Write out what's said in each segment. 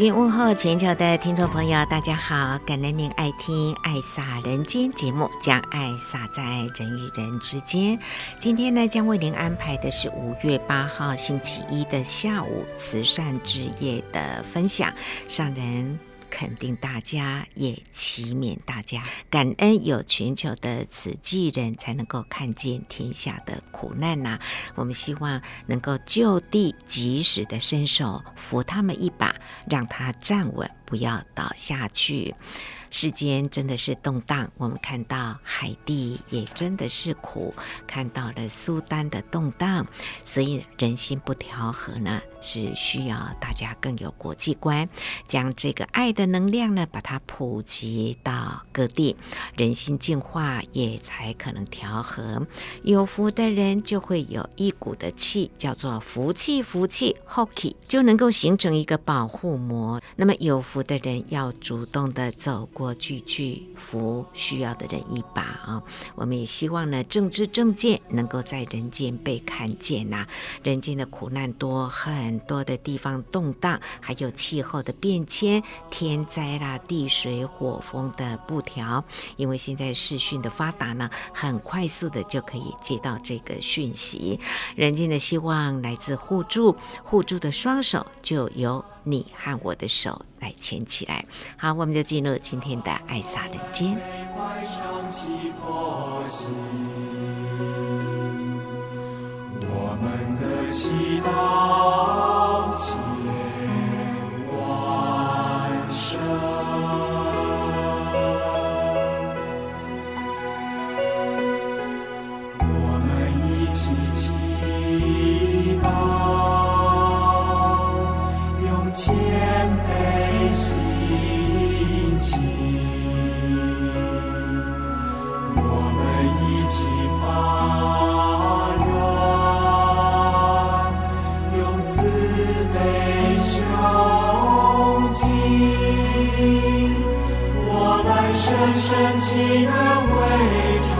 云问候全球的听众朋友，大家好！感恩您爱听《爱洒人间》节目，将爱洒在人与人之间。今天呢，将为您安排的是五月八号星期一的下午慈善之夜的分享，上人。肯定大家，也祈勉大家感恩有全球的慈济人，才能够看见天下的苦难呐、我们希望能够就地及时的伸手扶他们一把，让他站稳，不要倒下去。世间真的是动荡，我们看到海地也真的是苦，看到了苏丹的动荡，所以人心不调和呢，是需要大家更有国际观，将这个爱的能量呢，把它普及到各地，人心净化也才可能调和。有福的人就会有一股的气，叫做福气，福气，，hoki，就能够形成一个保护膜。那么有福的人要主动的走过。去去扶需要的人一把啊！我们也希望呢，正知正见能够在人间被看见呐。人间的苦难多很，很多的地方动荡，还有气候的变迁、天灾啦、地水火风的不调。因为现在视讯的发达呢，很快速的就可以接到这个讯息。人间的希望来自互助，互助的双手就由你和我的手来牵起来，好，我们就进入今天的爱洒人间。我们的祈祷祈愿为众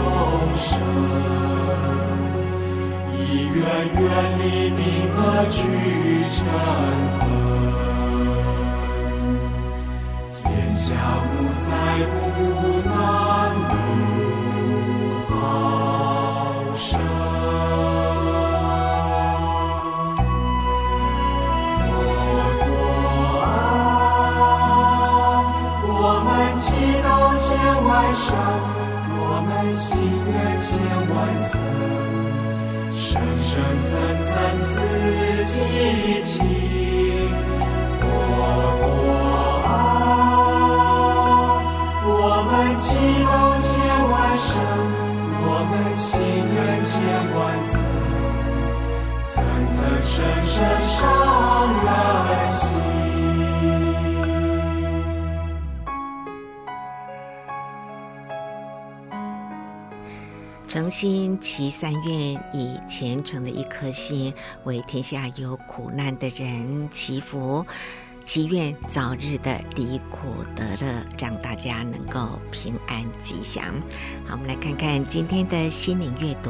生以愿愿力兵恶趣成。诚心祈三愿，以虔诚的一颗心，为天下有苦难的人祈福，祈愿早日的离苦得乐，让大家能够平安吉祥。好，我们来看看今天的心灵阅读。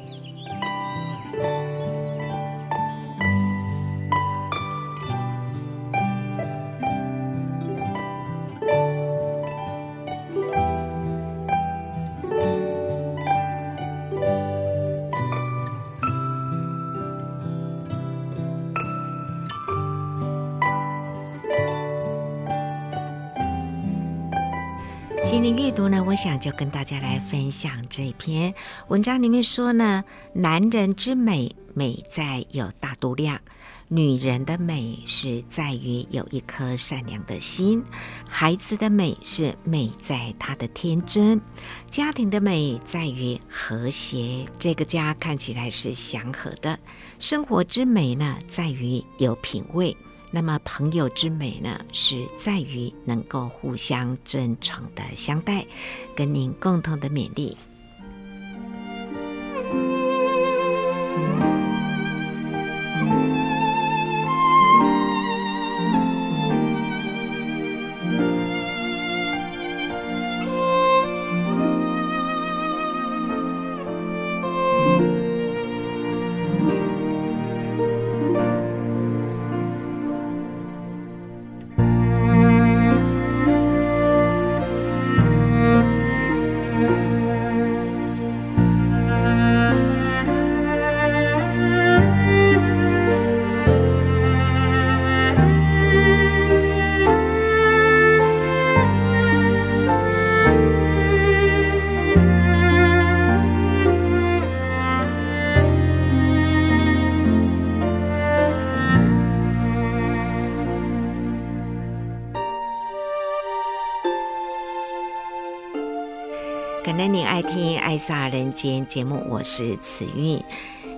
跟大家来分享这篇文章里面说呢，男人之美，美在有大度量。女人的美是在于有一颗善良的心，孩子的美是美在他的天真，家庭的美在于和谐，这个家看起来是祥和的。生活之美呢，在于有品味。那么朋友之美呢，是在于能够互相真诚的相待，跟您共同的勉励。节目，我是慈韵。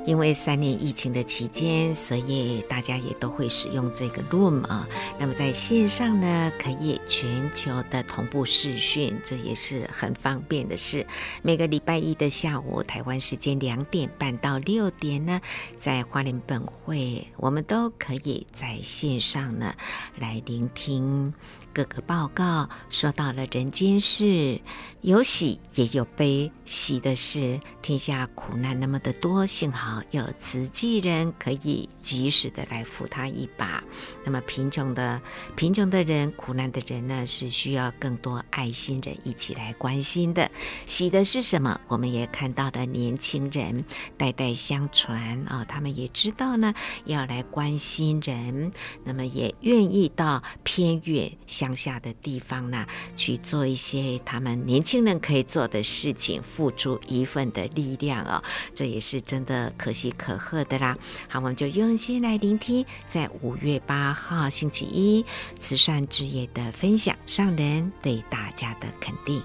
因为三年疫情的期间，所以大家也都会使用这个 Room 啊。那么在线上呢，可以全球的同步视讯，这也是很方便的事。每个礼拜一的下午，台湾时间两点半到六点呢，在花莲本会，我们都可以在线上呢来聆听。各个报告说到了人间事，有喜也有悲。喜的是天下苦难那么的多，幸好有慈济人可以及时的来扶他一把。那么贫穷的贫穷的人、苦难的人呢，是需要更多爱心人一起来关心的。喜的是什么？我们也看到了年轻人代代相传啊，他们也知道呢要来关心人，那么也愿意到偏远。乡下的地方呢，去做一些他们年轻人可以做的事情，付出一份的力量哦，这也是真的可喜可贺的啦。好，我们就用心来聆听，在五月八号星期一慈善之夜的分享，上人对大家的肯定。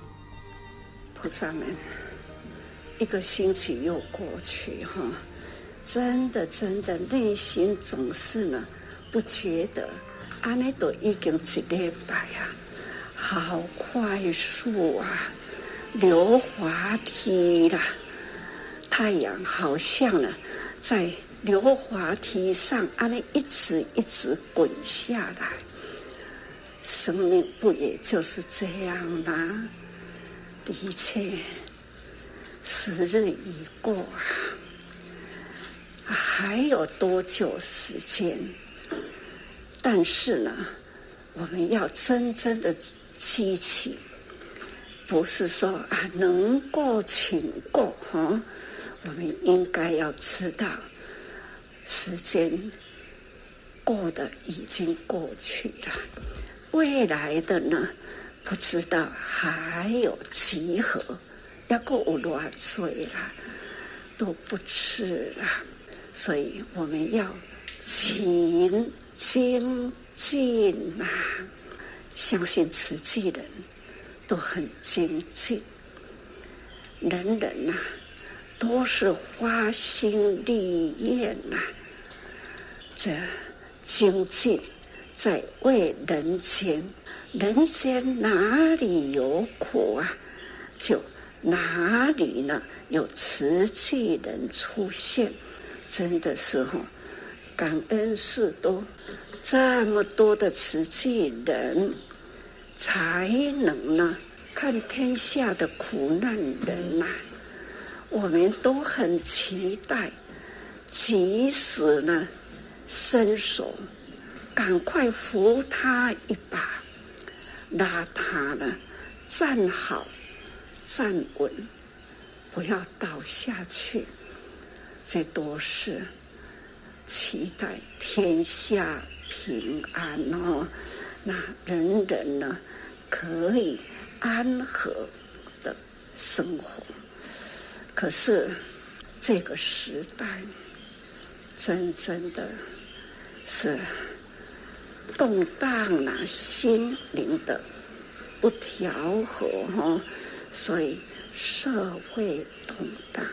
菩萨们，一个星期又过去哈，真的真的内心总是呢，不觉得。安尼都已经一礼拜啊，好快速啊，溜滑梯啦！太阳好像呢，在溜滑梯上，安尼一直一直滚下来。生命不也就是这样吗？的确，时日已过啊，还有多久时间？但是呢，我们要真正的记起，不是说啊能过请过哈，我们应该要知道，时间过得已经过去了，未来的呢，不知道还有几何，要过五多岁了，都不迟了，所以我们要勤。精进呐，相信慈济人都很精进，人人呐都是花心立愿呐，这精进在为人间，人间哪里有苦啊，就哪里呢有慈济人出现，真的是哈。感恩是多这么多的慈济人，才能呢看天下的苦难人呐、我们都很期待，及时呢伸手，赶快扶他一把，拉他呢站好站稳，不要倒下去，这都是。期待天下平安哦，那人人呢可以安和的生活。可是这个时代，真正的是动荡了心灵的不调和哈，所以社会动荡，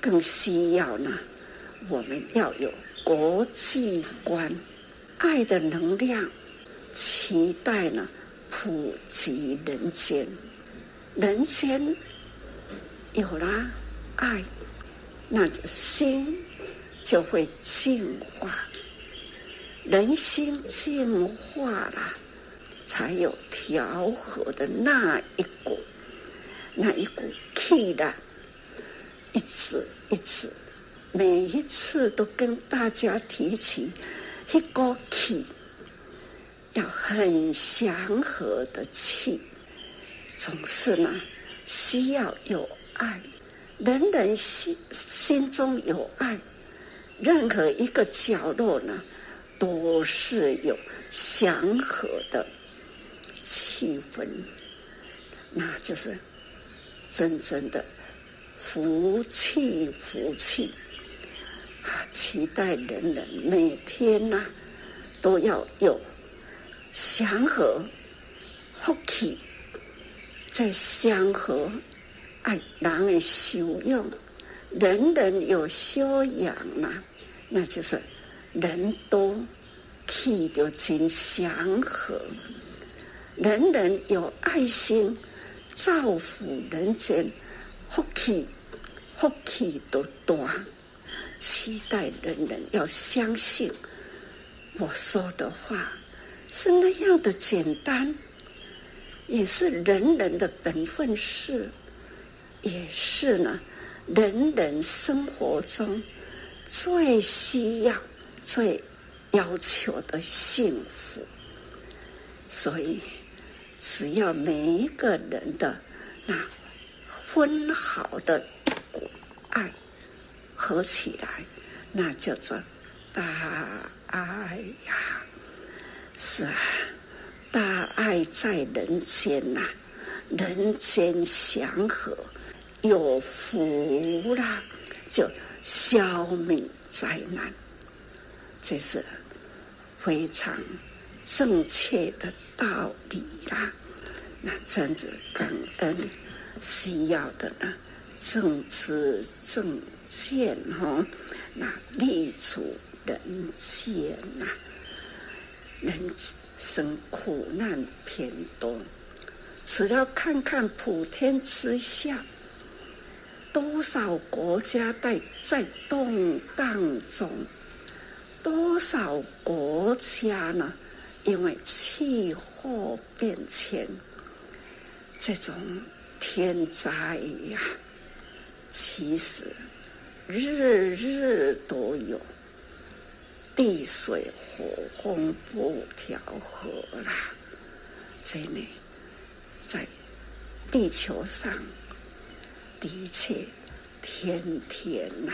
更需要呢，我们要有国际观，爱的能量，期待呢普及人间，人间有了爱，那心就会净化，人心净化了，才有调和的那一股，那一股气的，一次一次，每一次都跟大家提起一个气，要很祥和的气，总是呢需要有爱。人人心心中有爱，任何一个角落呢，都是有祥和的气氛，那就是真正的福气，福气！期待人人每天呐、啊，都要有祥和、福气，在祥和。爱人的修养，人人有修养嘛，那就是人都气得真祥和，人人有爱心，造福人间，福气福气都多，期待人人要相信我说的话是那样的简单，也是人人的本分事。也是呢，人人生活中最需要、最要求的幸福。所以，只要每一个人的那分好的爱合起来，那叫做大爱呀！是啊，大爱在人间呐，人间祥和。有福啦，就消灭灾难，这是非常正确的道理啦。那真的感恩需要的呢，正知正见哈，那立足人间呐，人生苦难偏多，只要看看普天之下。多少国家在在动荡中？多少国家呢？因为气候变迁，这种天灾呀，其实日日都有，地水火风不调和啦。这里，在地球上。的确，天天呐、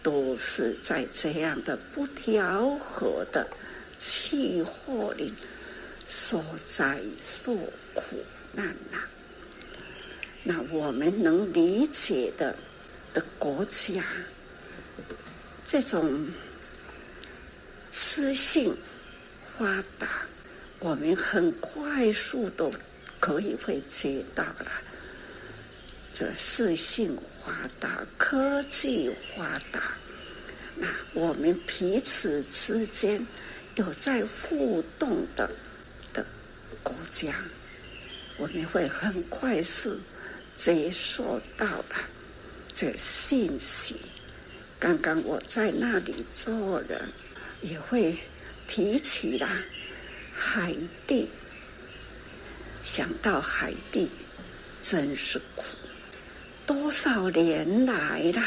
都是在这样的不调和的气候里受灾受苦难呐、那我们能理解的的国家，这种私信发达，我们很快速都可以会接到了。这私信发达，科技发达，那我们彼此之间有在互动的的国家，我们会很快速接受到了这信息。刚刚我在那里做了，也会提起了海地，想到海地，真是苦。多少年来了，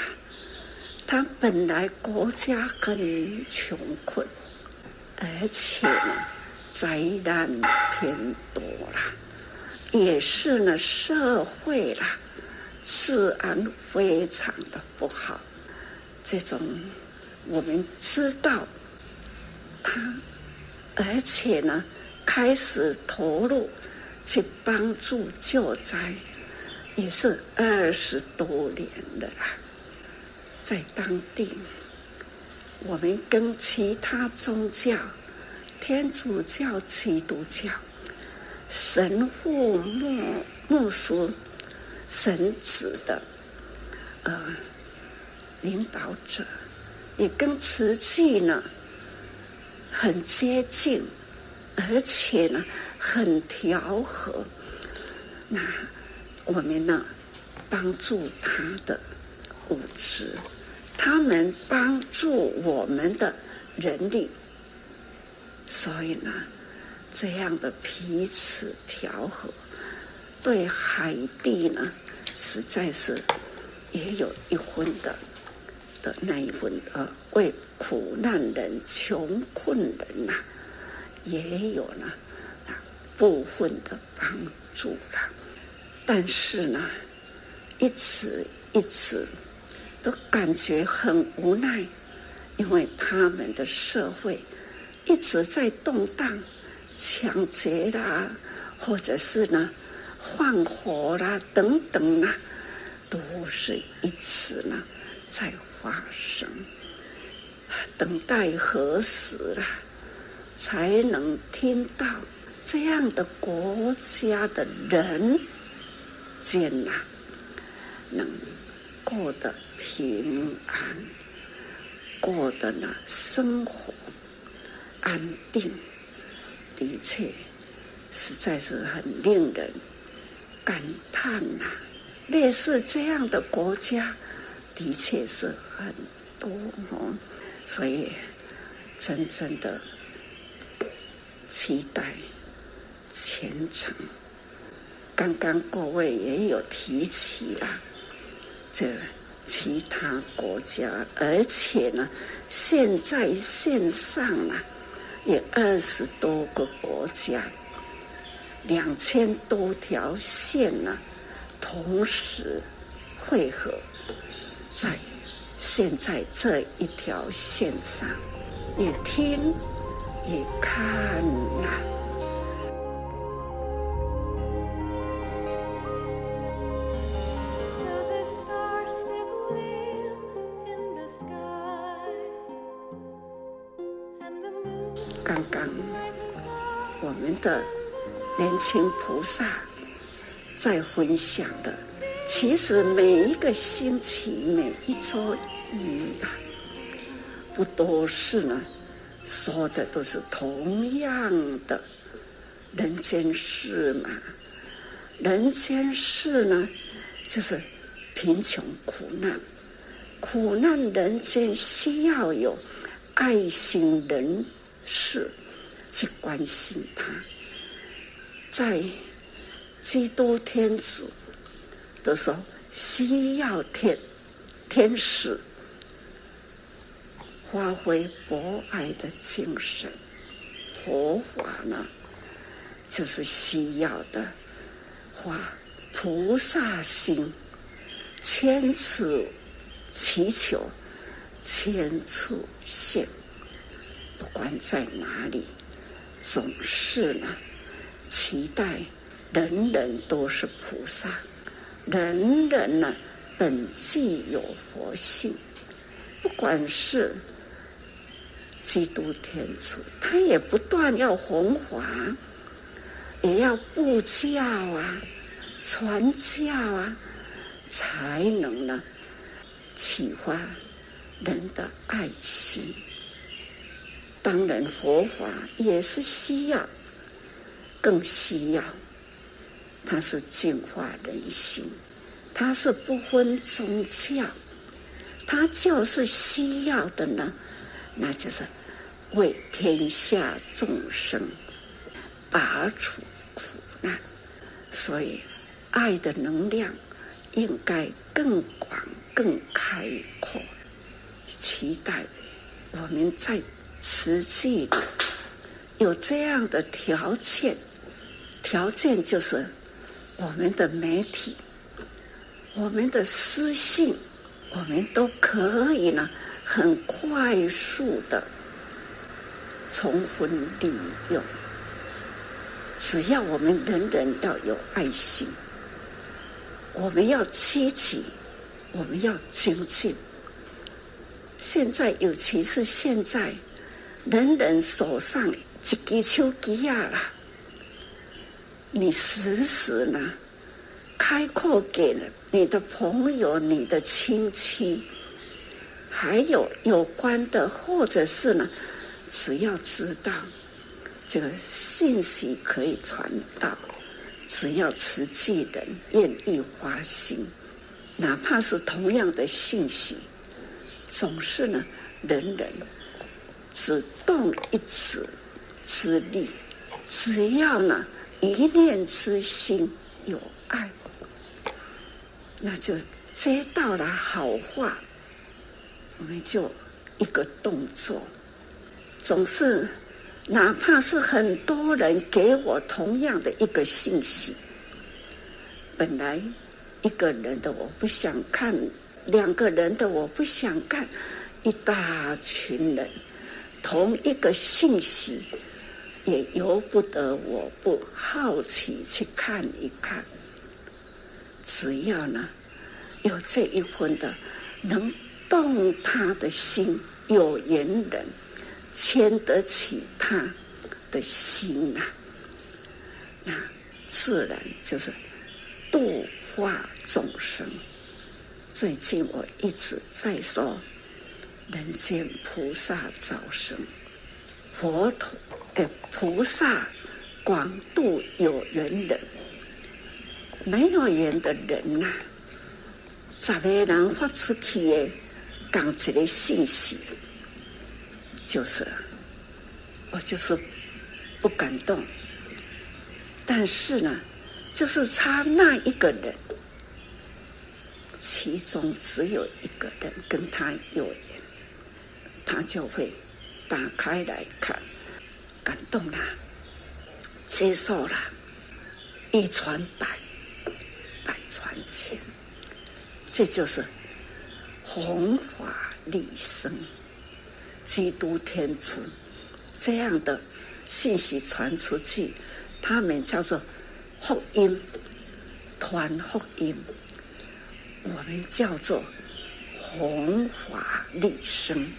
他本来国家很穷困，而且呢，灾难偏多了，也是呢，社会啦，治安非常的不好。这种我们知道，他而且呢，开始投入去帮助救灾，也是二十多年了啦。在当地，我们跟其他宗教，天主教、基督教、神父、牧牧师、神职的呃领导者，也跟瓷器呢很接近，而且呢很调和。那我们呢帮助他的物质。他们帮助我们的人力，所以呢，这样的彼此调和，对海地呢，实在是也有一分的的那一份呃，为苦难人、穷困人呐、也有呢啊部分的帮助了。但是呢，一直一直。都感觉很无奈，因为他们的社会一直在动荡、抢劫啦，或者是呢放火啦等等啊，都是一直呢在发生。等待何时啦，才能听到这样的国家的人间呐，能过得平安，过得呢生活安定，的确实在是很令人感叹呐、啊。类似这样的国家，的确是很多哦，所以真正的期待虔诚。刚刚各位也有提起了这。其他国家，而且呢，现在线上呢，有二十多个国家，两千多条线呢，同时汇合在现在这一条线上，也听也看呐。请菩萨在分享的，其实每一个星期、每一周一啊，不都是呢？说的都是同样的人间事嘛。人间事呢，就是贫穷苦难，苦难人间需要有爱心人士去关心他。在基督天主的时候，需要天天使发挥博爱的精神，佛法呢，就是需要的发菩萨心，千处祈求，千处现，不管在哪里，总是呢。期待人人都是菩萨，人人呢本具有佛性，不管是基督天主，他也不断要弘法，也要布教啊，传教啊，才能呢启发人的爱心。当然，佛法也是需要。更需要，它是净化人心，它是不分宗教，它就是需要的呢，那就是为天下众生拔除苦难，所以爱的能量应该更广、更开阔。期待我们在实际有这样的条件。条件就是我们的媒体，我们的私信，我们都可以呢，很快速的充分利用，只要我们人人要有爱心，我们要积极，我们要精进。现在，尤其是现在，人人手上一支手机啊啦，你时时呢，开阔给了你的朋友、你的亲戚，还有有关的，或者是呢，只要知道这个信息可以传到，只要慈济人愿意花心，哪怕是同样的信息。总是呢，人人只动一指之力，只要呢一念之心有爱，那就接到了好话，我们就一个动作，总是哪怕是很多人给我同样的一个信息，本来一个人的我不想看。两个人的我不想看，一大群人同一个信息，也由不得我不好奇去看一看。只要呢有这一份的能动他的心，有缘人牵得起他的心啊，那自然就是度化众生。最近我一直在说，人间菩萨早生，佛陀哎，菩萨广度有缘人，没有缘的人呐、啊，十个人发出去的，讲一个信息，就是我就是不感动，但是呢，就是差那一个人。其中只有一个人跟他有缘，他就会打开来看，感动啦，接受了，一传百，百传千，这就是弘法利生，基督天子这样的信息传出去，他们叫做福音，传福音。我们叫做弘法利生，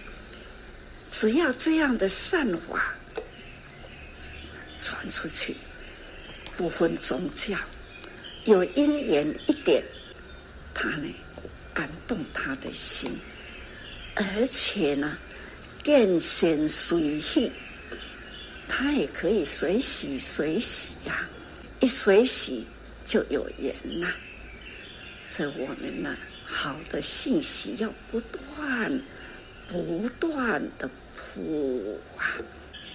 只要这样的善法传出去，不分宗教，有因缘一点，他呢感动他的心，而且呢见贤随喜，他也可以随喜随喜呀，一随喜就有缘呐。所以我们呢，好的信息要不断、不断的铺啊！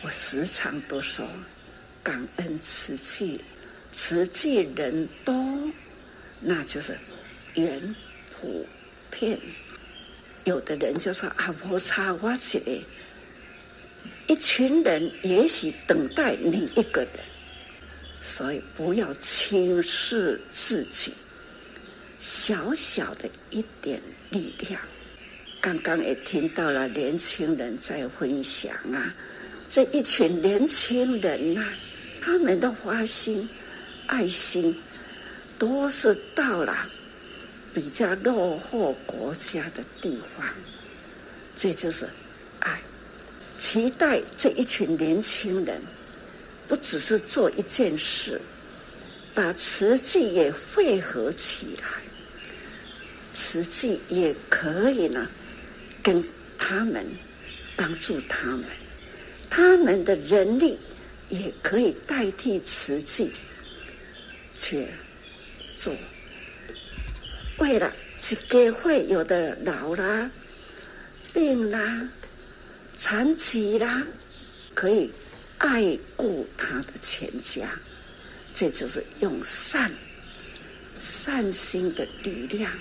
我时常都说，感恩慈济，慈济人多，那就是缘普遍。有的人就说啊，我差我起来，一群人也许等待你一个人，所以不要轻视自己。小小的一点力量，刚刚也听到了年轻人在分享啊，这一群年轻人呐、啊，他们的花心、爱心，都是到了比较落后国家的地方，这就是爱。期待这一群年轻人，不只是做一件事，把瓷器也汇合起来。瓷器也可以呢，跟他们帮助他们，他们的人力也可以代替慈济去做。为了这个会有的老啦、病啦、残疾啦，可以爱顾他的全家，这就是用善善心的力量。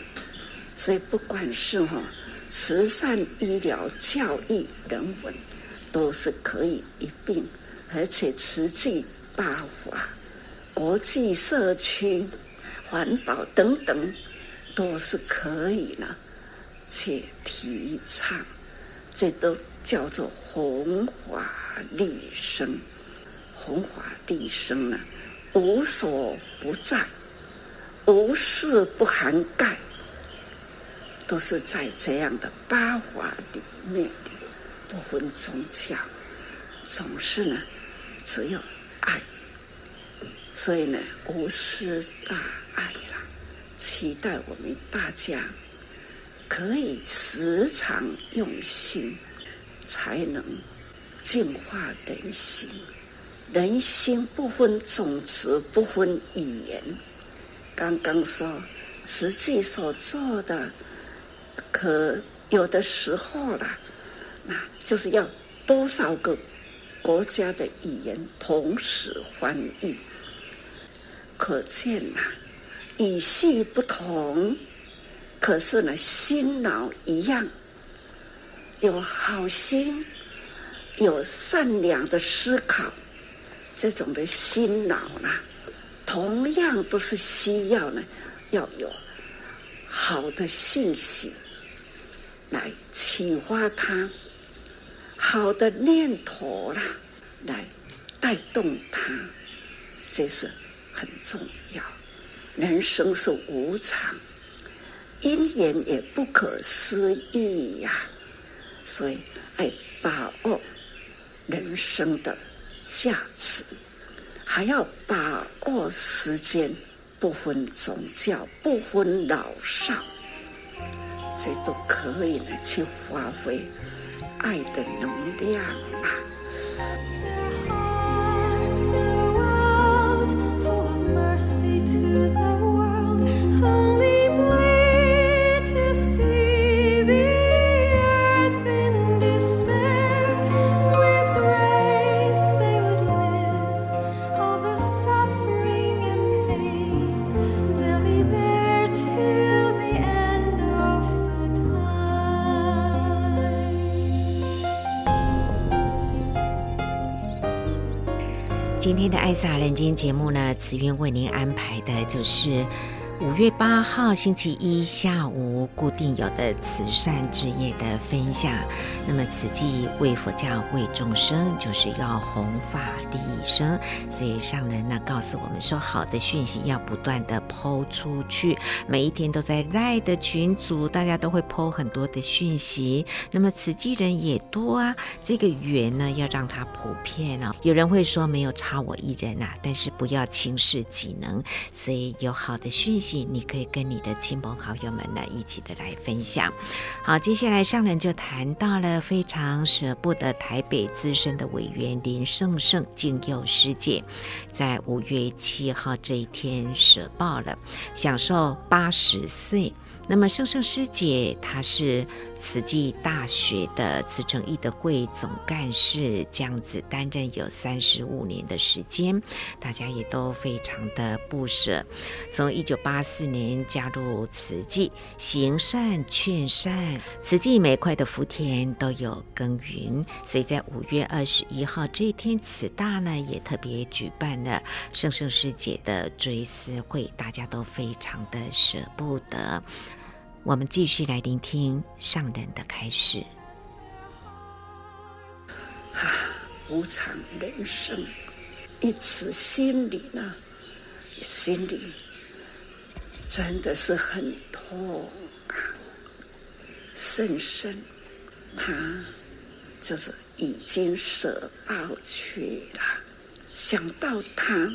所以，不管是哈慈善、医疗、教育、人文，都是可以一并，而且慈济、八法、国际社区、环保等等，都是可以呢去提倡。这都叫做弘法利生，弘法利生呢，无所不在，无事不涵盖，都是在这样的八法里面，不分宗教，总是呢，只有爱，所以呢，无私大爱啦，期待我们大家可以时常用心，才能净化人心。人心不分种子，不分语言。刚刚说，实际所做的，可有的时候啦，那就是要多少个国家的语言同时翻译，可见呐，语系不同，可是呢，心脑一样，有好心，有善良的思考。这种的心脑啦，同样都是需要呢，要有好的信息来启发他，好的念头啦，来带动他，这是很重要。人生是无常，因缘也不可思议呀，所以爱把握人生的。价值还要把握时间，不分宗教，不分老少，这都可以呢，去发挥爱的能量啊。爱撒人间》节目呢，慈云为您安排的就是。五月八号星期一下午固定有的慈善之夜的分享，那么此际为佛教为众生，就是要弘法利生，所以上人呢告诉我们说，好的讯息要不断的抛出去，每一天都在赖的群组，大家都会抛很多的讯息，那么慈济人也多啊，这个缘呢要让它普遍哦。有人会说没有差我一人啊，但是不要轻视己能，所以有好的讯息。你可以跟你的亲朋好友们呢一起的来分享。好，接下来上人就谈到了非常舍不得台北资深的委员林胜胜敬佑师姐，在五月七号这一天舍报了，享受八十岁。那么胜胜师姐她是。慈济大学的慈诚义德会总干事这样子担任有三十五年的时间，大家也都非常的不舍。从一九八四年加入慈济，行善劝善，慈济每块的福田都有耕耘。所以在五月二十一号这一天，慈大呢也特别举办了胜胜师姐的追思会，大家都非常的舍不得。我们继续来聆听上人的开始。啊，无常人生，一直心里呢，心里真的是很痛啊，甚深。他就是已经舍报去了，想到他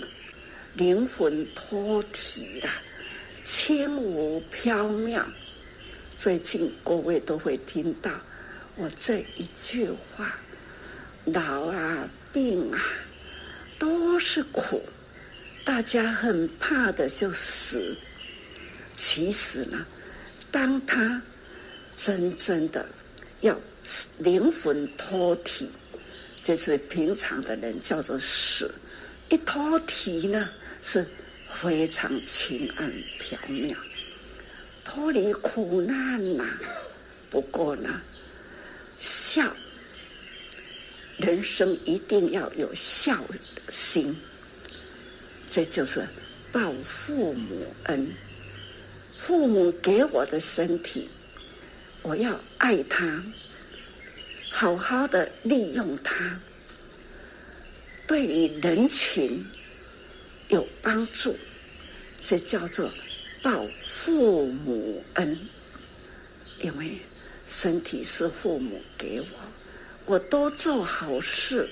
灵魂脱体了，轻无飘渺。最近各位都会听到我这一句话：老啊，病啊，都是苦。大家很怕的就死。其实呢，当他真正的要灵魂脱体，就是平常的人叫做死。一脱体呢，是非常轻安飘渺。脱离苦难呐、不过呢，孝，人生一定要有孝心，这就是报父母恩。父母给我的身体，我要爱他，好好的利用他，对于人群有帮助，这叫做报父母恩。因为身体是父母给我，我多做好事，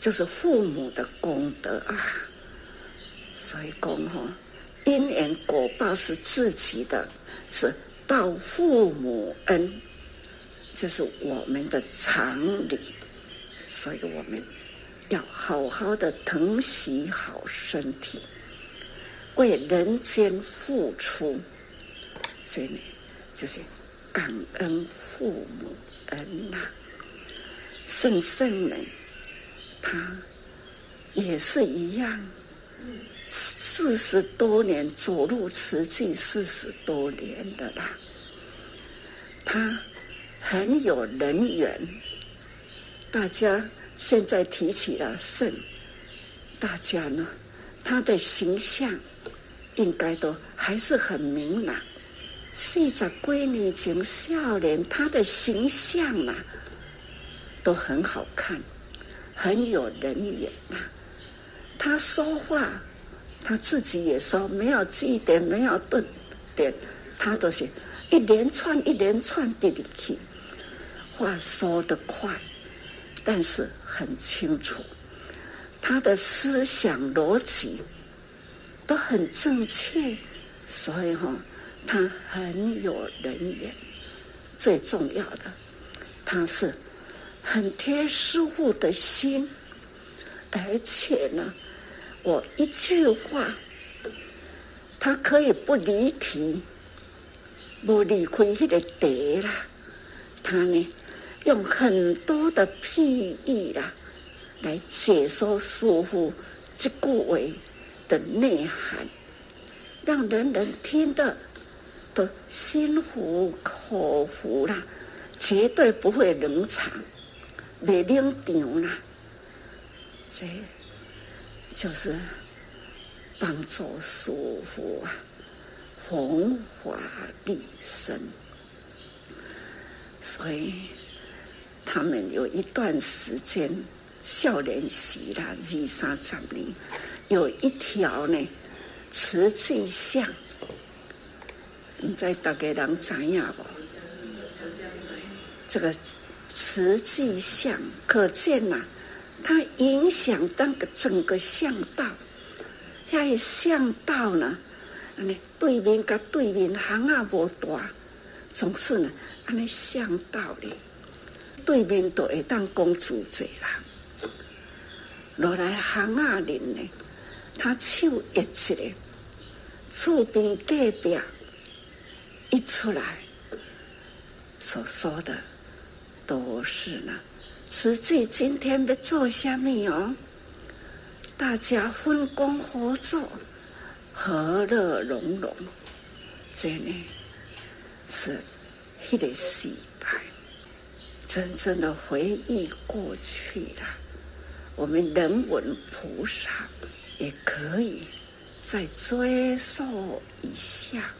就是父母的功德啊。所以讲哈，因缘果报是自己的，是报父母恩，这是我们的常理。所以我们要好好的疼惜好身体，为人间付出，所以呢，就是感恩父母恩呐。圣圣人，他也是一样，四十多年走入慈济，四十多年了啦，他很有人缘。大家现在提起了圣，大家呢，他的形象应该都还是很明朗。四十几年前笑脸，他的形象啊，都很好看，很有人缘呐。他说话，他自己也说，没有句点，没有顿点，他都是一连串一连串的里去，话说得快。但是很清楚，他的思想逻辑都很正确，所以哈，他很有人缘。最重要的，他是很贴师傅的心，而且呢，我一句话，他可以不离题，不离开那个德啦，他呢？用很多的譬喻啦，来解说师傅这句话的内涵，让人人听得都心服口服啦，绝对不会冷场，没冷场啦。这就是帮助师父啊，弘法利生，所以。他们有一段时间少年时啦，二三十年，有一条呢慈济巷，不知大家人知影不？这个慈济巷，可见呐、它影响当个整个巷道。下一巷道呢，安尼对面跟对面巷啊无大，总是呢，安尼巷道里。对面都会当公主坐啦，落来巷仔里呢，他手一起来，厝边隔壁一出来，所说的都是呢，慈济今天要做什么哦？大家分工合作，和乐融融，这呢是迄个时代。真正的回忆过去了，我们人文菩萨也可以再追溯一下，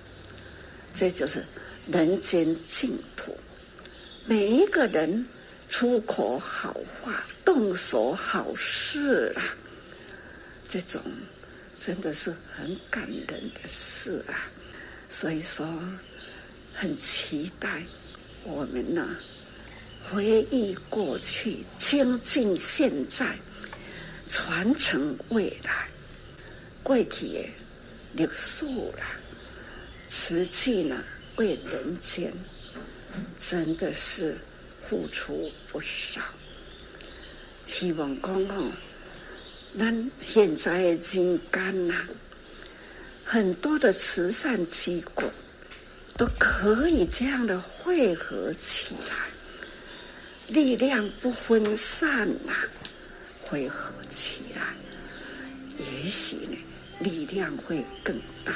这就是人间净土。每一个人出口好话，动手好事啊，这种真的是很感人的事啊。所以说，很期待我们呢。回忆过去，精进现在，传承未来。过去的历史啦，慈济呢，为人间真的是付出不少。希望讲哦，咱现在的人间呐，很多的慈善机构都可以这样的汇合起来。力量不分散呐，汇合起来，也许呢，力量会更大。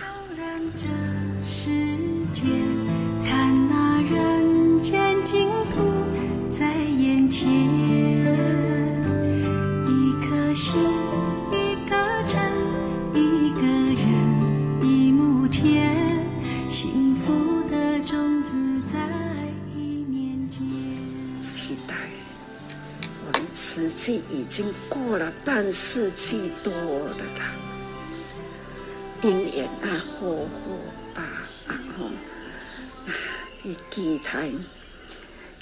纪已经过了半世纪多了啦。因缘啊，好好吧啊吼，一期待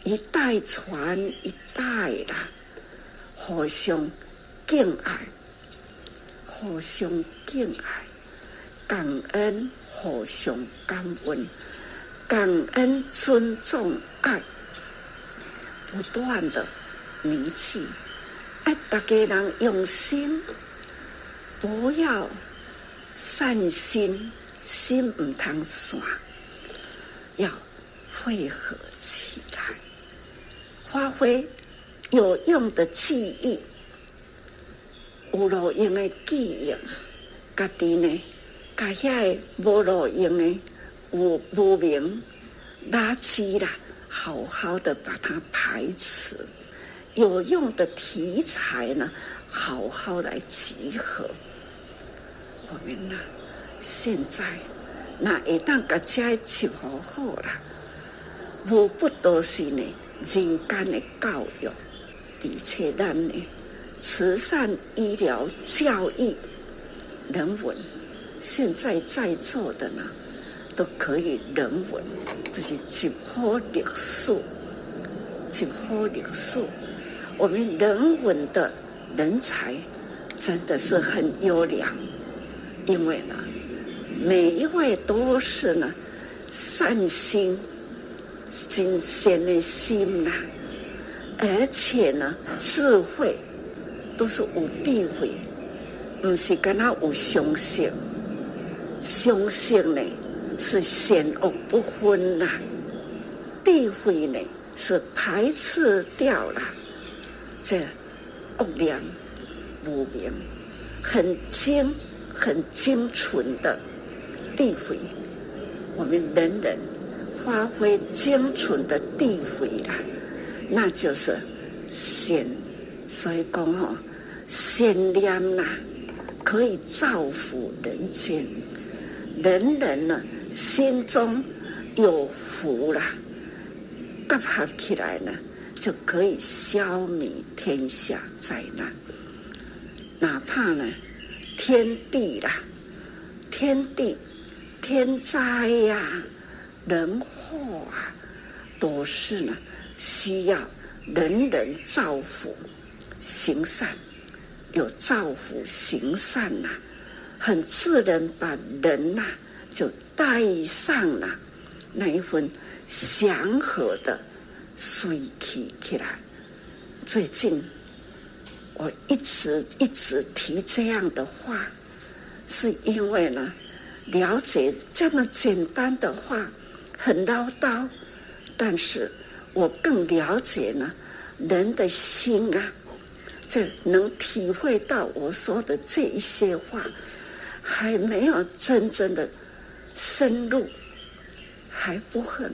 一代传一代啦，互相敬爱，互相敬爱，感恩，互相感恩，感恩尊重爱，不断的铭记，爱大家人用心，不要。善心，心唔通散，要汇合起来，发挥有用的记忆，有路用的记忆，家己呢，家遐无路用的有无明垃圾啦，好好的把它排斥，有用的题材呢，好好来集合。我们呐，现在那一旦个家起好好了，无不都是呢人间的教育，而且咱呢慈善、医疗、教育、人文，现在在座的呢都可以人文，就是集合历史，集合历史，我们人文的人才真的是很优良。因为呢，每一位都是呢善心、真善的心呐、而且呢智慧都是有智慧，不是跟他有相信，相信呢是善恶不分呐、啊，智慧呢是排斥掉了这恶念无明，很精。很精纯的智慧，我们人人发挥精纯的智慧啦，那就是善。所以讲哦，善念呐，可以造福人间，人人呢心中有福啦，结合起来呢，就可以消弭天下灾难，哪怕呢。天地啦，天地天灾呀、人祸啊，都是呢需要人人造福行善，有造福行善呐、很自然把人呐、就带上了那一份祥和的水气起来。最近。我一直一直提这样的话，是因为呢，了解这么简单的话很唠叨，但是我更了解呢人的心啊，这能体会到我说的这一些话，还没有真正的深入，还不很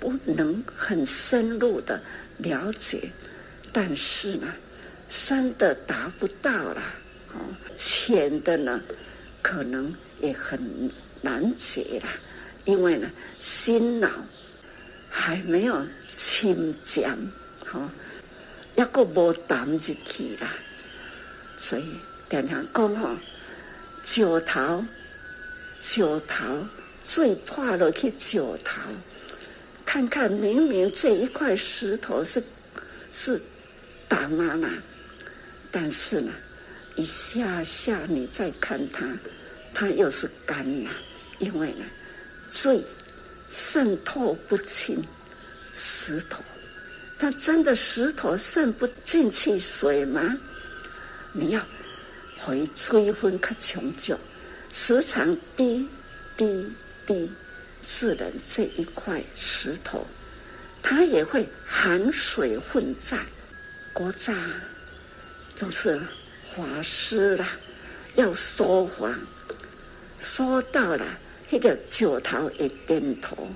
不能很深入的了解，但是呢。深的达不到了，哦，浅的呢，可能也很难解了，因为呢，心脑还没有清净，哦，一个无胆入去了，所以常常讲哦，石头，石头，最怕了去石头，看看明明这一块石头是是大妈妈。但是呢，一下下你再看它，它又是干了，因为呢，水渗透不进石头，它真的石头渗不进去水吗？你要回追分可穷究，时常滴滴滴，自然这一块石头，它也会含水混在国渣。就是法师啦，要说法，说到了那个九头会点头，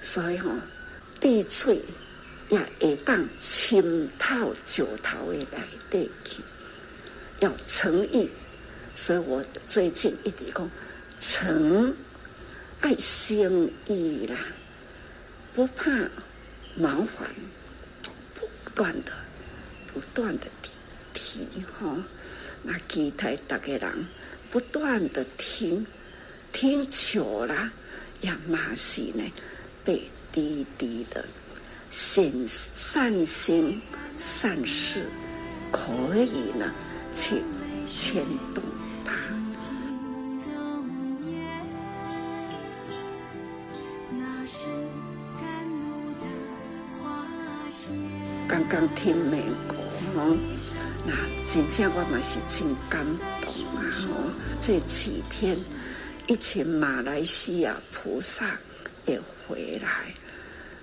所以吼、哦，地水也会当浸透九头的来地去，要诚意。所以我最近一直讲诚爱心意啦，不怕麻烦，不断的。不断的提提哈，那期待大家人不断的听，听久了，也马是呢被滴滴的善善心善事可以呢去牵动他刚刚听美国哦，那今天我们是真感动啊！这几天一群马来西亚菩萨也回来，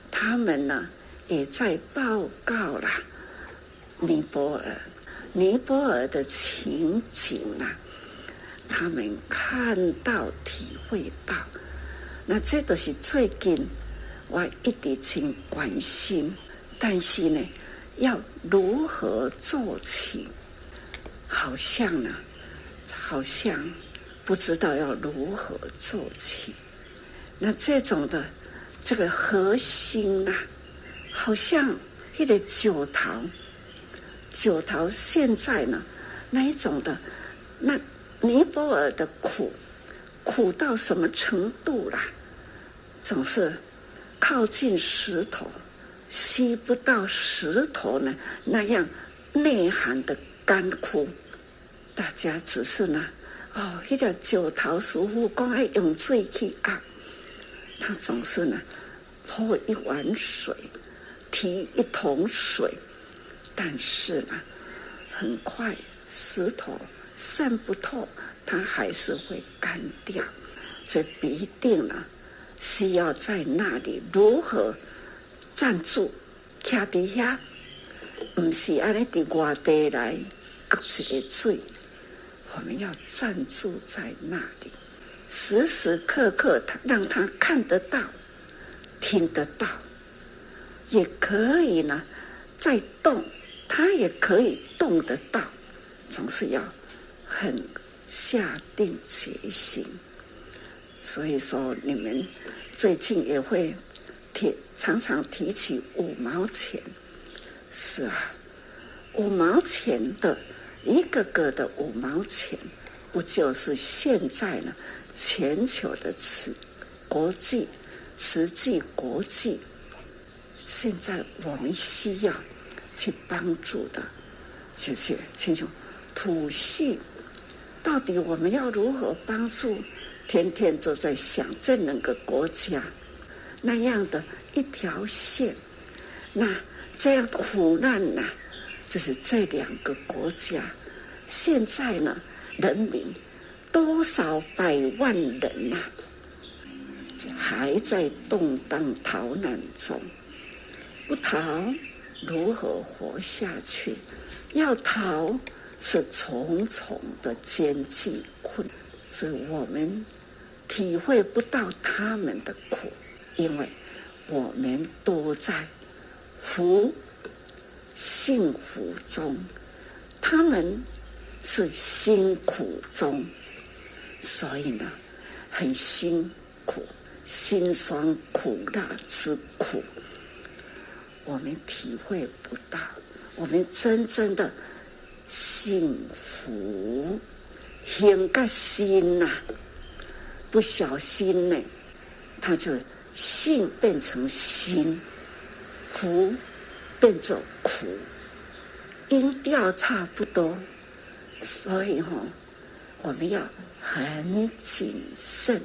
他们呢也在报告了尼泊尔，尼泊尔的情景啊，他们看到、体会到，那这都是最近我一直很关心，但是呢。要如何做起？好像呢，好像不知道要如何做起。那这种的这个核心呐、啊，好像一个九桃，九桃现在呢，那一种的，那尼泊尔的苦，苦到什么程度啦？总是靠近石头。吸不到石头呢，那样内涵的干枯，大家只是呢，哦，一个九桃师父讲爱用水去啊，他总是呢，泼一碗水，提一桶水，但是呢，很快石头渗不透，它还是会干掉，这必定呢，需要在那里如何？站住，徛底下，不是安尼在外地来压一个水。我们要站住在那里，时时刻刻他让他看得到、听得到，也可以呢，在动，他也可以动得到。总是要很下定决心。所以说，你们最近也会提。常常提起五毛钱，是啊，五毛钱的一个个的五毛钱，不就是现在呢？全球的慈国际慈济国际，现在我们需要去帮助的，就是请求土系，到底我们要如何帮助？天天都在想这两个国家。那样的一条线，那这样苦难呐、就是这两个国家。现在呢，人民多少百万人呐、还在动荡逃难中，不逃如何活下去？要逃是重重的艰巨困，所以我们体会不到他们的苦。因为我们都在福幸福中，他们是辛苦中，所以呢，很辛苦，辛酸苦辣之苦，我们体会不到。我们真正的幸福，很个心呐，不小心呢，他就。幸变成心，福变成苦，音调差不多，所以哈、我们要很谨慎，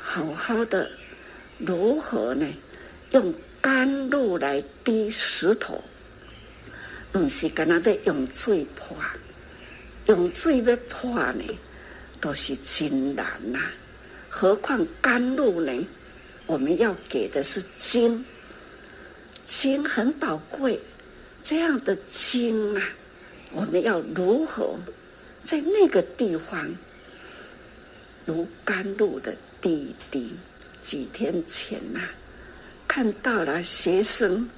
好好的如何呢？用甘露来滴石头，不是跟他们用水泼，用水要泼呢，都是真难呐、啊，何况甘露呢？我们要给的是精，精很宝贵，这样的精啊，我们要如何在那个地方如甘露的滴滴？几天前呐、看到了学生，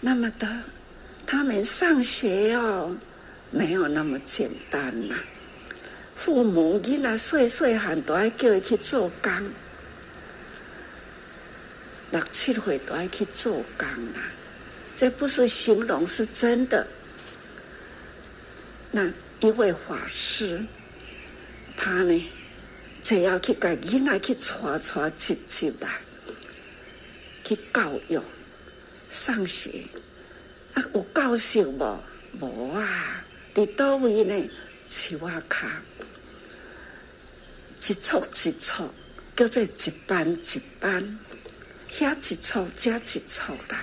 那么的，他们上学哦，没有那么简单呐、父母囡仔细细汉都爱叫伊去做工。六七岁都爱去做工啦，这不是形容，是真的。那一位法师，他呢，就要去给囡仔去带带接接来，去教育上学。啊，有教授无？无啊！伫叨位呢？树仔脚，一簇一簇，叫做一班一班，遐一簇遮一簇啦，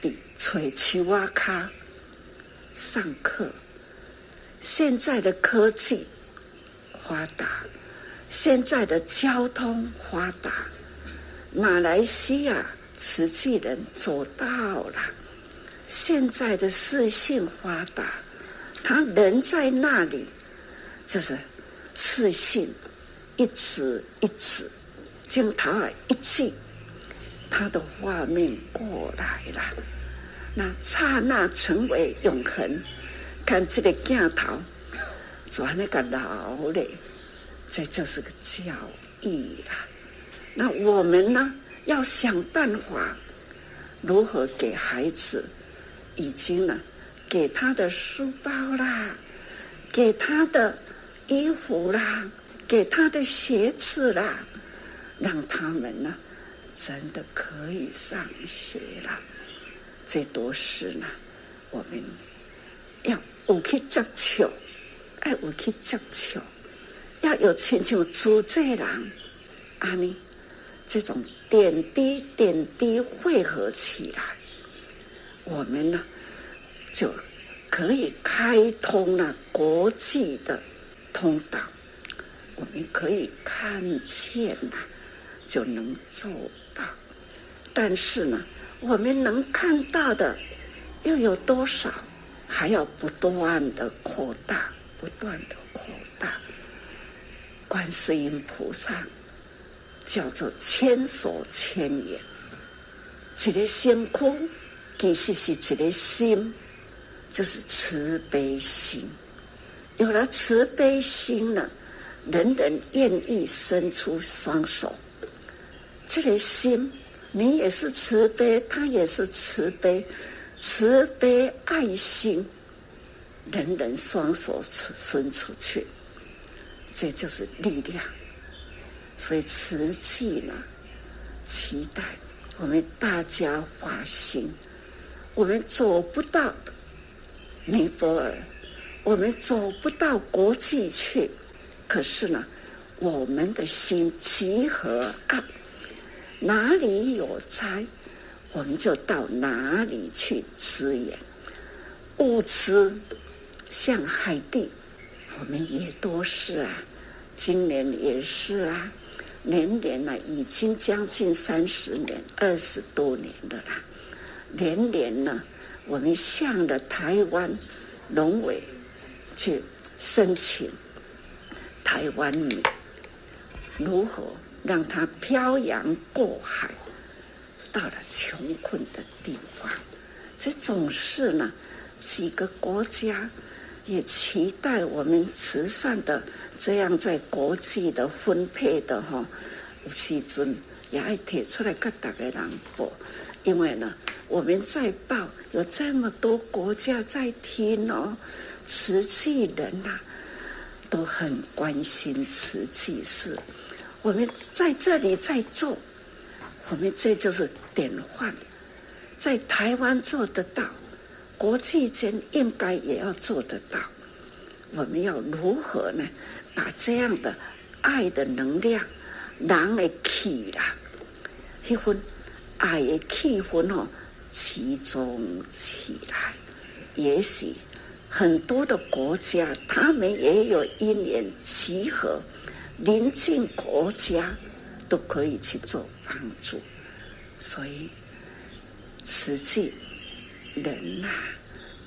伫找树仔脚上课。现在的科技发达，现在的交通发达，马来西亚瓷器人做到了。现在的视讯发达，他人在那里，就是视讯一指一指，镜头啊一记，他的画面过来了，那刹那成为永恒。看这个镜头转那个老嘞，这就是个教育啦。那我们呢，要想办法如何给孩子。已经呢，给他的书包啦，给他的衣服啦，给他的鞋子啦，让他们呢，真的可以上学了。这都是呢，我们要有去接触，爱有去接触，要有亲像主这人，啊呢，这种点滴点滴汇合起来。我们呢，就可以开通了国际的通道。我们可以看见呐，就能做到。但是呢，我们能看到的又有多少？还要不断的扩大，不断的扩大。观世音菩萨叫做千手千眼，这个先空。其实是一个心，就是慈悲心。有了慈悲心了，人人愿意伸出双手。这个心，你也是慈悲，他也是慈悲，慈悲爱心，人人双手伸出去，这就是力量。所以慈济呢，期待我们大家发心。我们走不到尼泊尔，我们走不到国际去，可是呢，我们的心集合啊，哪里有灾，我们就到哪里去支援。物资像海地，我们也都是啊，今年也是啊，年年啊，已经将近三十年、二十多年了啦。年年呢，我们向了台湾农委去申请台湾米，如何让它漂洋过海到了穷困的地方？这总是呢，几个国家也期待我们慈善的这样在国际的分配的哈，有时阵也爱提出来给大家人报，因为呢。我们在报，有这么多国家在听哦，慈济人呐、啊，都很关心瓷器事。我们在这里在做，我们这就是典范，在台湾做得到，国际间应该也要做得到。我们要如何呢？把这样的爱的能量，人的气啦，一份爱的气氛哦。集中起来，也许很多的国家，他们也有因缘集合，邻近国家都可以去做帮助。所以，实际人啊，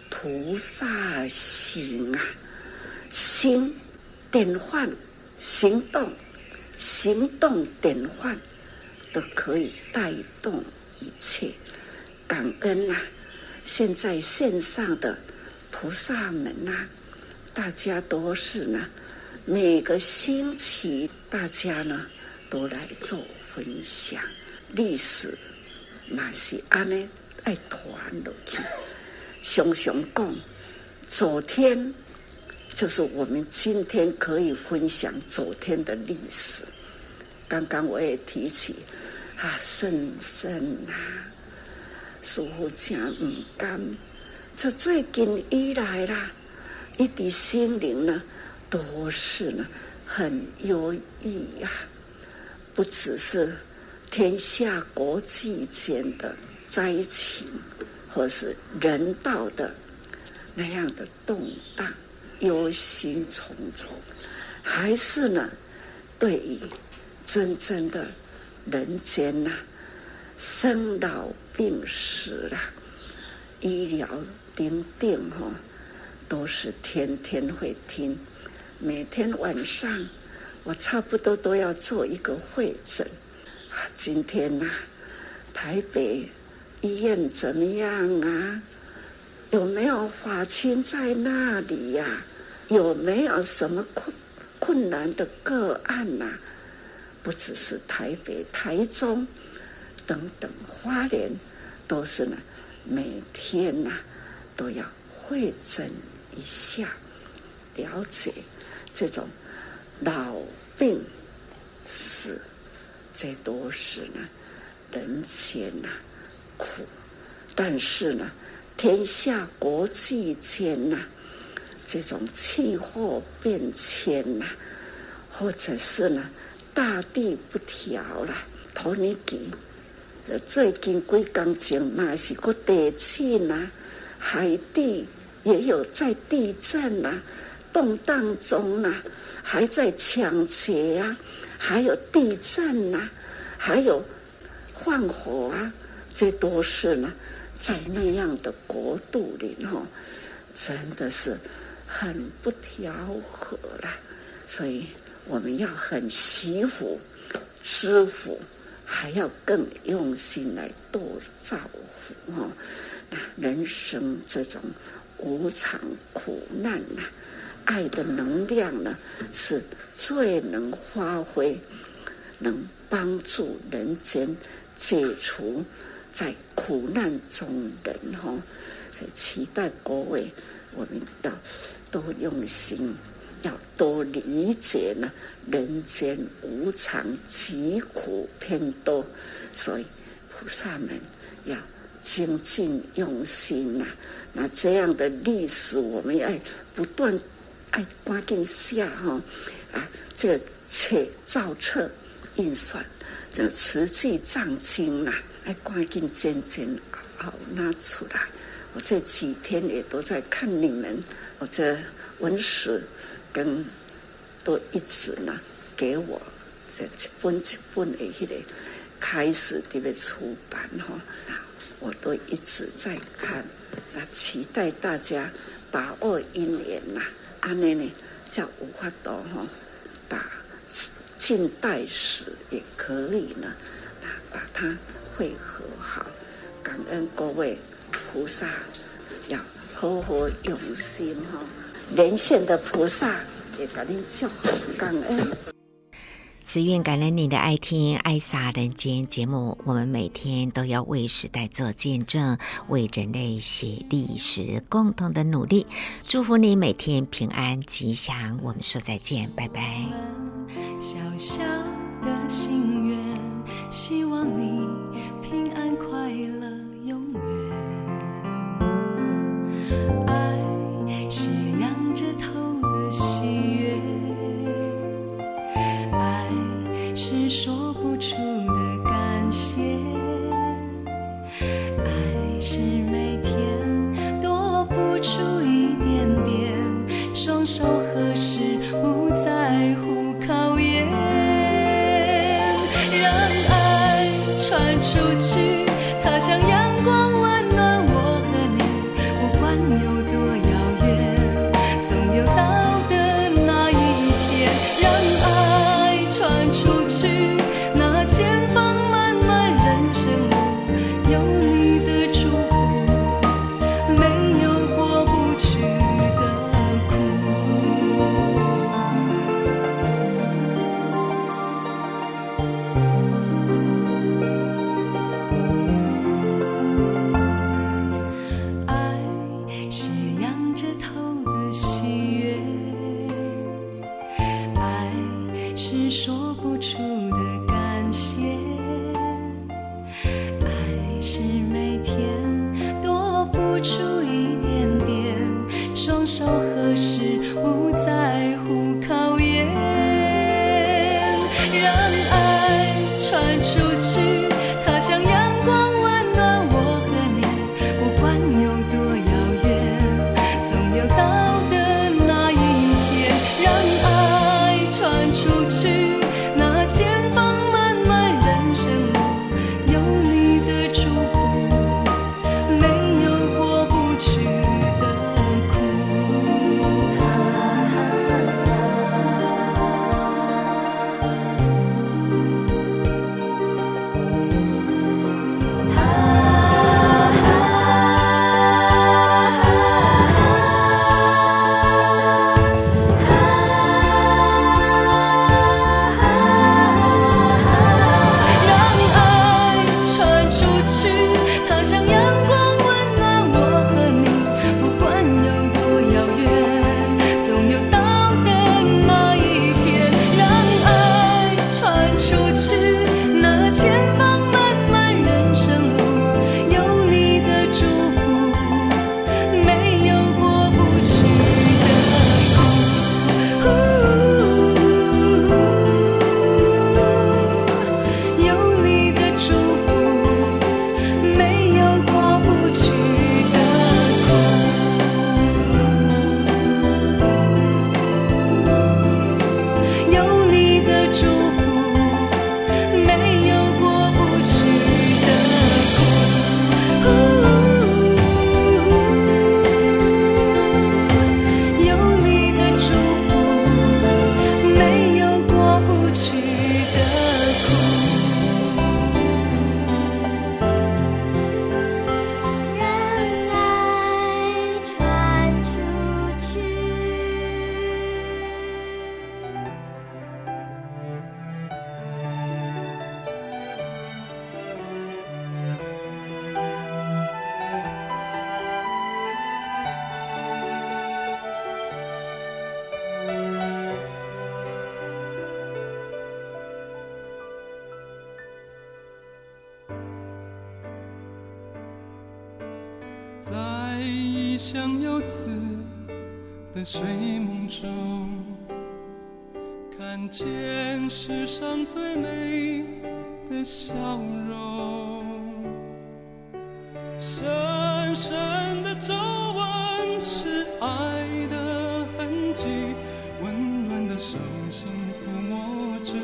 菩萨行啊，心典范，行动，行动典范，都可以带动一切。感恩啊！现在线上的菩萨们呐、大家都是呢，每个星期大家呢都来做分享历史，那是安尼爱团落去。熊熊讲，昨天就是我们今天可以分享昨天的历史。刚刚我也提起啊，圣圣啊，师父讲唔甘，这最近以来啦，一滴心灵呢，都是呢很忧郁呀，不只是天下国际间的灾情，或是人道的那样的动荡，忧心忡忡，还是呢，对于。真正的人间呐、生老病死啦，医疗叮叮哈，都是天天会听。每天晚上，我差不多都要做一个会诊。啊今天呐、台北医院怎么样啊？有没有法亲在那里呀、有没有什么困困难的个案呐、不只是台北、台中等等，花莲都是呢。每天呐、啊，都要会诊一下，了解这种老病死，这都是呢人间呐苦。但是呢，天下国际间呐，这种气候变迁呐，或者是呢。大地不调了，托尼基，最近几工前嘛是个地震呐，海地也有在地震呐，动荡中呐，还在抢劫啊，还有地震呐，还有放火啊，这都是呢，在那样的国度里哈，真的是很不调和了，所以。我们要很惜福、知福，还要更用心来多造福哦。人生这种无常苦难呐，爱的能量呢，是最能发挥，能帮助人间解除在苦难中人哈。所以期待各位，我们要多用心。要多理解呢，人间无常，疾苦偏多，所以菩萨们要精进用心呐、那这样的历史，我们要不断爱赶紧下哈啊，这个册造册印刷，这个慈济藏经呐，爱赶紧渐渐好拿出来。我这几天也都在看你们，我这文史。跟都一直呢，给我这一本一本的迄个开始的个出版哈，我都一直在看，那期待大家把握因缘呐，安尼呢叫有法度哈，把近代史也可以呢，把它汇合好，感恩各位菩萨，要好好用心哈。连线的菩萨也给您祝福感恩。慈愿感恩你的爱听《爱洒人间》节目。我们每天都要为时代做见证，为人类写历史，共同的努力。祝福你每天平安吉祥。我们说再见，拜拜。小小的心在异乡游子的睡梦中看见世上最美的笑容。深深的皱纹是爱的痕迹温暖的手心抚摸着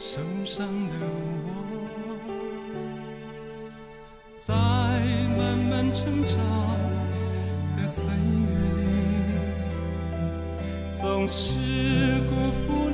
受伤的我。在慢慢成长岁月里总是辜负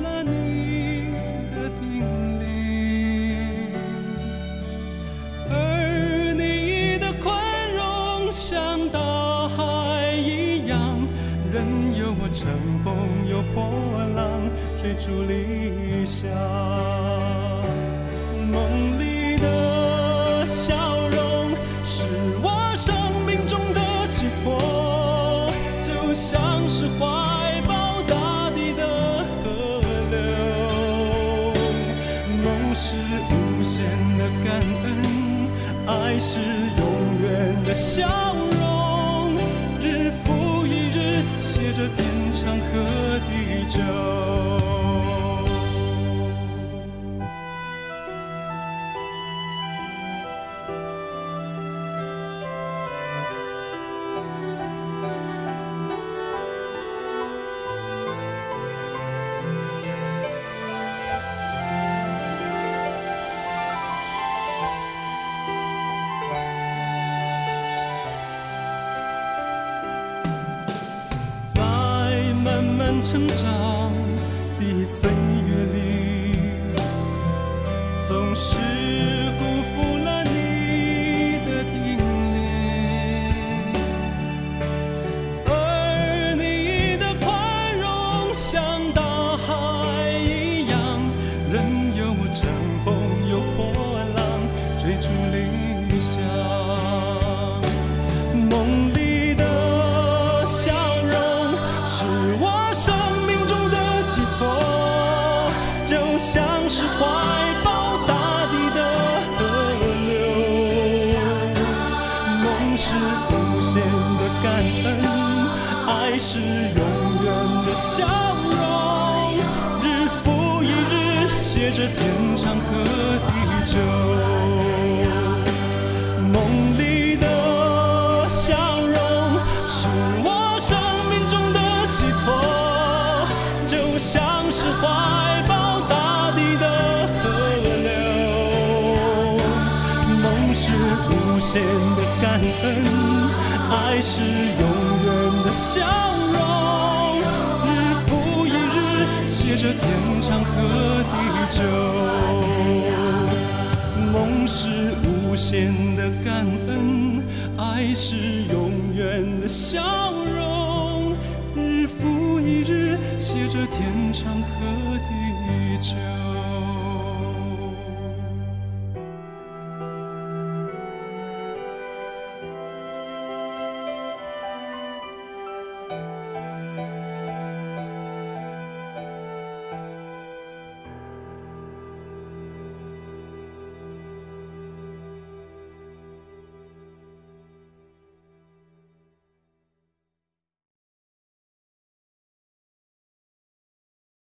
you.